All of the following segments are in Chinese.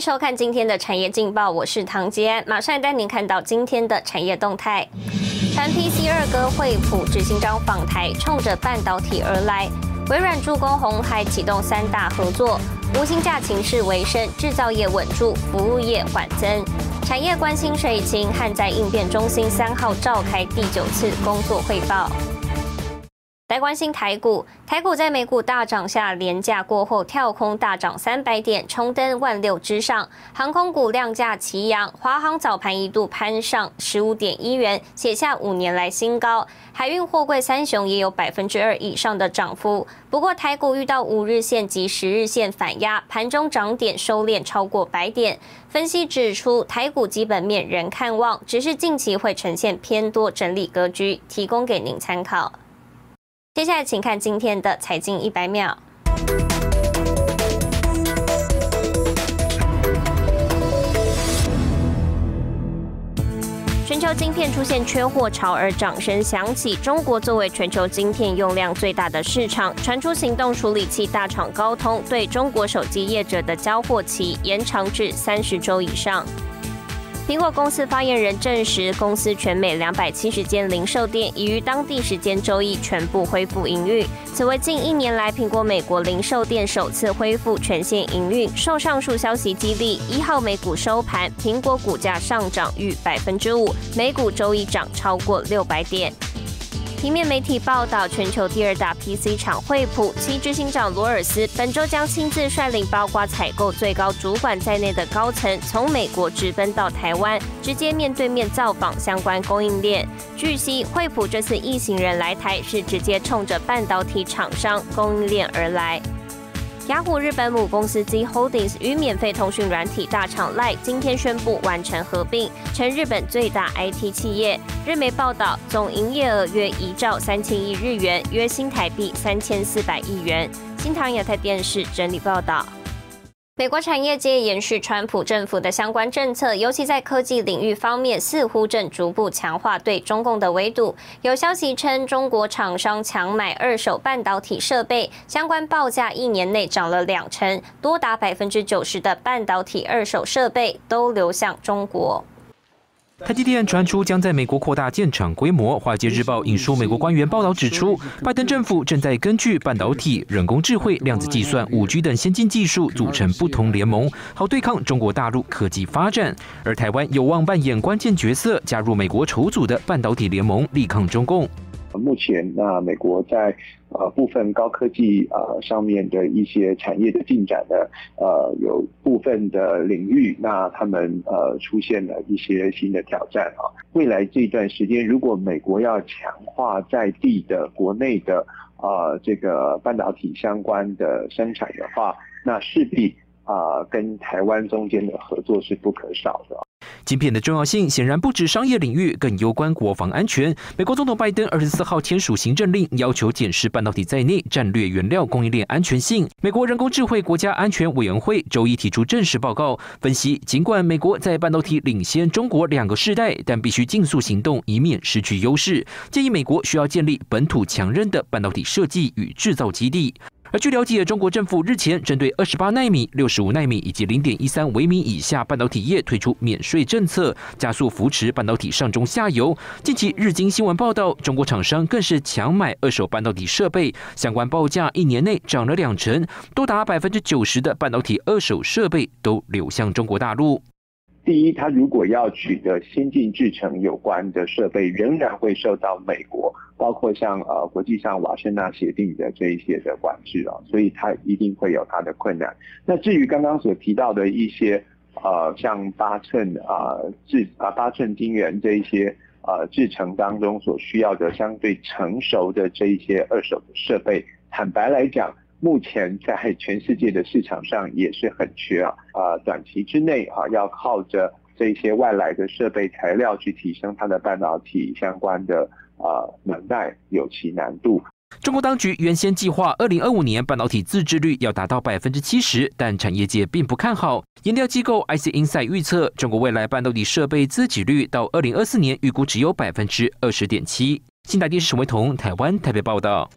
收看今天的产业劲报，我是唐杰安，马上带您看到今天的产业动态。传 PC 二哥惠普执行长访台，冲着半导体而来。微软助攻红海启动三大合作，无薪假情势为升，制造业稳住，服务业缓增。产业关心水情，旱灾应变中心三号召开第九次工作汇报。来关心台股，台股在美股大涨下，连价过后跳空大涨三百点，冲登万六之上。航空股量价齐扬，华航早盘一度攀上十五点一元，写下五年来新高。海运货柜三雄也有百分之二以上的涨幅。不过台股遇到五日线及十日线反压，盘中涨点收敛超过百点。分析指出，台股基本面仍看望，只是近期会呈现偏多整理格局，提供给您参考。接下来，请看今天的财经一百秒。全球晶片出现缺货潮，而掌声响起。中国作为全球晶片用量最大的市场，传出行动处理器大厂高通对中国手机业者的交货期延长至三十周以上。苹果公司发言人证实，公司全美两百七十间零售店已于当地时间周一全部恢复营运。此为近一年来苹果美国零售店首次恢复全线营运。受上述消息激励，一号美股收盘，苹果股价上涨逾百分之五，美股周一涨超过六百点。平面媒体报道，全球第二大 PC 厂惠普，其执行长罗尔斯本周将亲自率领包括采购最高主管在内的高层，从美国直奔到台湾，直接面对面造访相关供应链。据悉，惠普这次一行人来台，是直接冲着半导体厂商供应链而来。雅虎日本母公司 Z Holdings 与免费通讯软体大厂 Line 今天宣布完成合并，成日本最大 IT 企业。日媒报道，总营业额约一兆三千亿日元，约新台币三千四百亿元。新唐亚太电视整理报道。美国产业界延续川普政府的相关政策，尤其在科技领域方面，似乎正逐步强化对中共的围堵。有消息称，中国厂商强买二手半导体设备，相关报价一年内涨了两成，多达百分之九十的半导体二手设备都流向中国。台积电传出将在美国扩大建厂规模。华尔街日报引述美国官员报道指出，拜登政府正在根据半导体、人工智慧、量子计算、五 G 等先进技术组成不同联盟，好对抗中国大陆科技发展。而台湾有望扮演关键角色，加入美国筹组的半导体联盟，力抗中共。目前，那美国在呃部分高科技呃上面的一些产业的进展呢，呃有部分的领域，那他们呃出现了一些新的挑战啊。未来这段时间，如果美国要强化在地的国内的呃这个半导体相关的生产的话，那势必啊跟台湾中间的合作是不可少的。晶片的重要性显然不止商业领域，更攸关国防安全。美国总统拜登二十四号签署行政令，要求检视半导体在内战略原料供应链安全性。美国人工智慧国家安全委员会周一提出正式报告，分析尽管美国在半导体领先中国两个世代，但必须尽速行动，以免失去优势。建议美国需要建立本土强韧的半导体设计与制造基地。而据了解，中国政府日前针对二十八纳米、六十五纳米以及零点一三微米以下半导体业推出免税政策，加速扶持半导体上中下游。近期日经新闻报道，中国厂商更是强买二手半导体设备，相关报价一年内涨了两成，多达百分之九十的半导体二手设备都流向中国大陆。第一，它如果要取得先进制程有关的设备，仍然会受到美国。包括像呃国际上瓦森纳协定的这一些的管制啊，所以它一定会有它的困难。那至于刚刚所提到的一些呃像八寸啊制啊八寸晶圆这一些呃制程当中所需要的相对成熟的这一些二手的设备，坦白来讲，目前在全世界的市场上也是很缺啊。啊短期之内啊要靠着这些外来的设备材料去提升它的半导体相关的。啊，能耐有其难度。中国当局原先计划二零二五年半导体自制率要达到百分之七十，但产业界并不看好。研调机构 IC Insight 预测，中国未来半导体设备自给率到二零二四年预估只有百分之二十点七。新台电视沈维彤，台湾台北报道。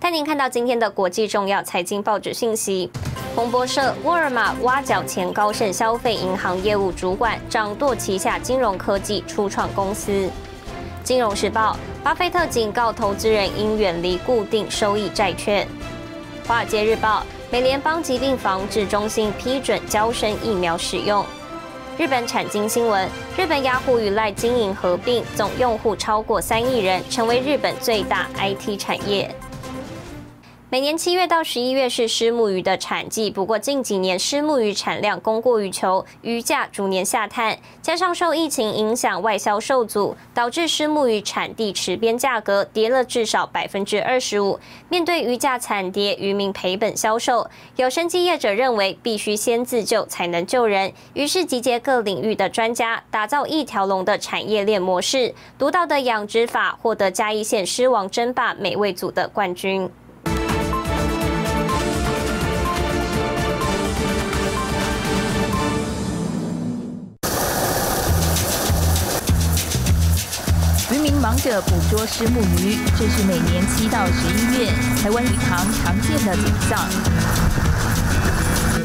带您看到今天的国际重要财经报纸信息。彭博社，沃尔玛挖角前高盛消费银行业务主管，掌舵旗下金融科技初创公司。金融时报，巴菲特警告投资人应远离固定收益债券。华尔街日报，美联邦疾病防治中心批准交生疫苗使用。日本产经新闻，日本雅虎与赖经营合并，总用户超过三亿人，成为日本最大 IT 产业。每年七月到十一月是虱目鱼的产季，不过近几年虱目鱼产量供过于求，鱼价逐年下探，加上受疫情影响外销受阻，导致虱目鱼产地池边价格跌了至少百分之二十五。面对鱼价惨跌，渔民赔本销售，有生计业者认为必须先自救才能救人，于是集结各领域的专家，打造一条龙的产业链模式。独到的养殖法获得嘉义县狮王争霸美味组的冠军。忙着捕捉虱目鱼，这是每年七到十一月台湾鱼塘常见的景象。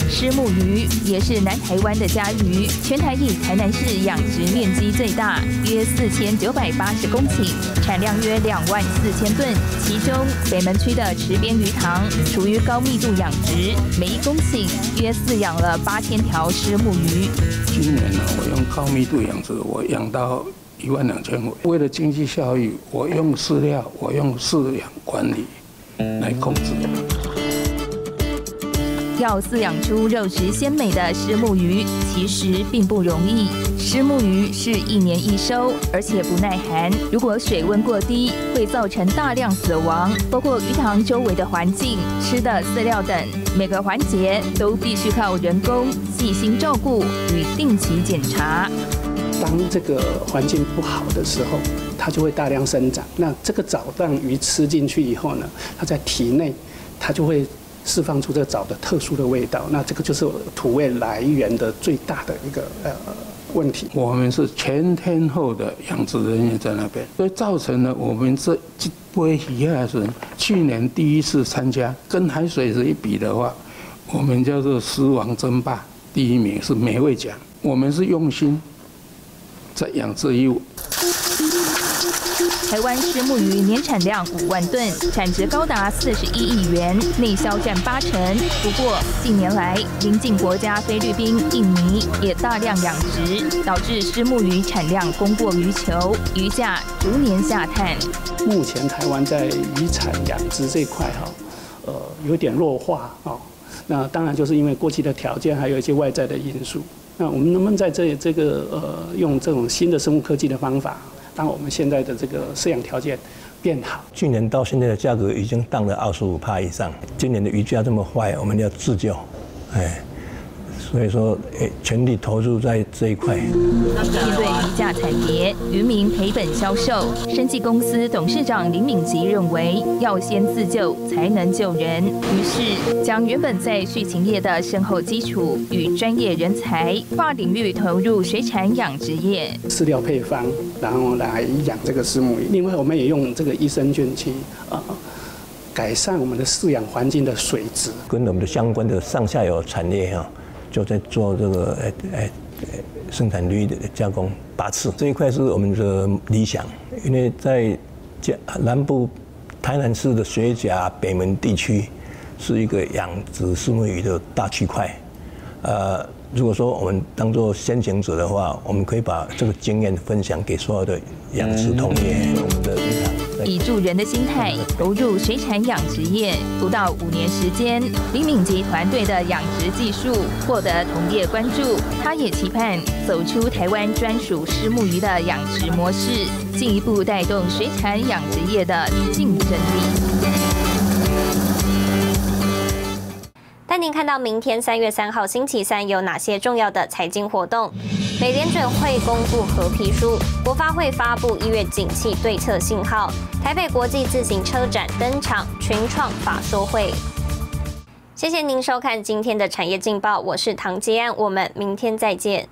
虱目鱼也是南台湾的家鱼，全台以台南市养殖面积最大，约四千九百八十公顷，产量约两万四千吨。其中北门区的池边鱼塘属于高密度养殖，每一公顷约饲养了八千条虱目鱼。今年呢，我用高密度养殖，我养到。一万两千尾。为了经济效益，我用饲料，我用饲养管理来控制。要饲养出肉质鲜美的虱目鱼，其实并不容易。虱目鱼是一年一收，而且不耐寒。如果水温过低，会造成大量死亡。包括鱼塘周围的环境、吃的饲料等，每个环节都必须靠人工细心照顾与定期检查。当这个环境不好的时候，它就会大量生长。那这个藻让鱼吃进去以后呢，它在体内，它就会释放出这个藻的特殊的味道。那这个就是土味来源的最大的一个呃问题。我们是全天候的养殖人员在那边，所以造成了我们这这波鱼还是去年第一次参加，跟海水是一比的话，我们叫做狮王争霸，第一名是美味奖。我们是用心。在养殖业务。台湾虱目鱼年产量五万吨，产值高达四十一亿元，内销占八成。不过近年来，邻近国家菲律宾、印尼也大量养殖，导致虱目鱼产量供过于求，鱼价逐年下探。目前台湾在渔产养殖这块哈，呃，有点弱化啊。那当然就是因为过去的条件，还有一些外在的因素。那我们能不能在这这个呃用这种新的生物科技的方法，让我们现在的这个饲养条件变好？去年到现在的价格已经降了二十五帕以上，今年的鱼价这么坏，我们要自救，哎。所以说，诶，全力投入在这一块。面对鱼价惨跌，渔民赔本销售，生技公司董事长林敏吉认为，要先自救才能救人。于是，将原本在畜禽业的深厚基础与专业人才，跨领域投入水产养殖业。饲料配方，然后来养这个石母鱼。另外，我们也用这个益生菌去啊，改善我们的饲养环境的水质。跟我们的相关的上下游产业哈。就在做这个诶诶生产率的加工八次这一块是我们的理想，因为在南部台南市的水甲北门地区是一个养殖石目鱼的大区块，呃，如果说我们当做先行者的话，我们可以把这个经验分享给所有的养殖同业，我们的。以助人的心态投入水产养殖业，不到五年时间，林敏吉团队的养殖技术获得同业关注。他也期盼走出台湾专属虱目鱼的养殖模式，进一步带动水产养殖业的竞争力。带您看到明天三月三号星期三有哪些重要的财经活动。美联准会公布合皮书，国发会发布一月景气对策信号，台北国际自行车展登场，群创法说会。谢谢您收看今天的产业劲报，我是唐吉安，我们明天再见。